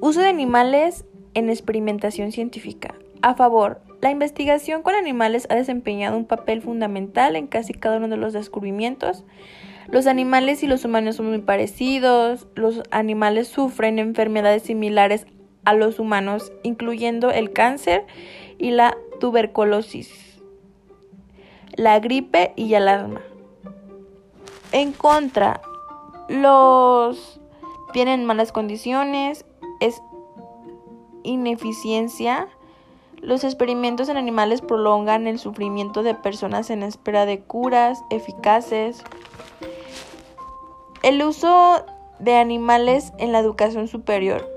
Uso de animales en experimentación científica. A favor, la investigación con animales ha desempeñado un papel fundamental en casi cada uno de los descubrimientos. Los animales y los humanos son muy parecidos, los animales sufren enfermedades similares a los humanos, incluyendo el cáncer y la tuberculosis, la gripe y el asma. En contra, los tienen malas condiciones, es ineficiencia. Los experimentos en animales prolongan el sufrimiento de personas en espera de curas eficaces. El uso de animales en la educación superior.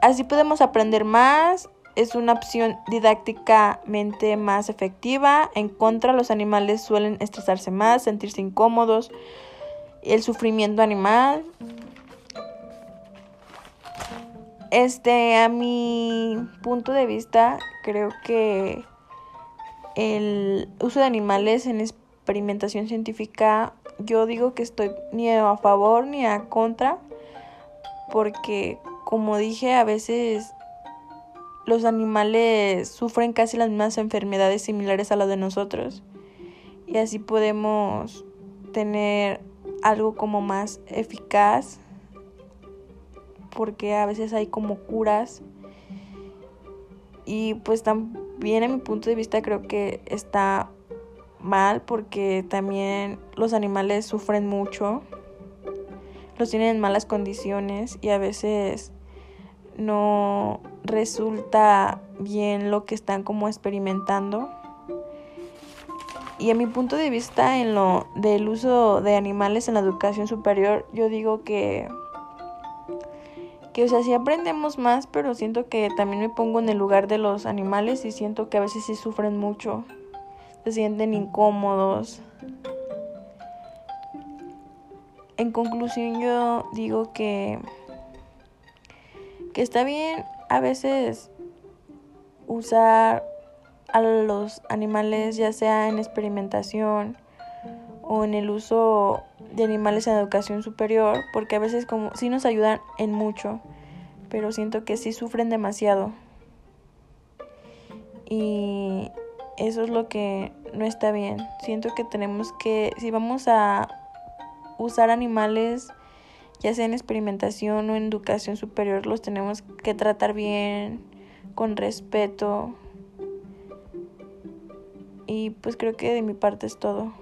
Así podemos aprender más, es una opción didácticamente más efectiva. En contra, los animales suelen estresarse más, sentirse incómodos. El sufrimiento animal Este, a mi punto de vista, creo que el uso de animales en experimentación científica, yo digo que estoy ni a favor ni a contra, porque como dije, a veces los animales sufren casi las mismas enfermedades similares a las de nosotros y así podemos tener algo como más eficaz porque a veces hay como curas y pues también en mi punto de vista creo que está mal porque también los animales sufren mucho, los tienen en malas condiciones y a veces no resulta bien lo que están como experimentando. Y a mi punto de vista en lo del uso de animales en la educación superior, yo digo que que o sea, sí aprendemos más, pero siento que también me pongo en el lugar de los animales y siento que a veces sí sufren mucho, se sienten incómodos. En conclusión yo digo que que está bien a veces usar a los animales ya sea en experimentación o en el uso de animales en educación superior, porque a veces como sí nos ayudan en mucho, pero siento que sí sufren demasiado. Y eso es lo que no está bien. Siento que tenemos que, si vamos a usar animales, ya sea en experimentación o en educación superior, los tenemos que tratar bien, con respeto. Y pues creo que de mi parte es todo.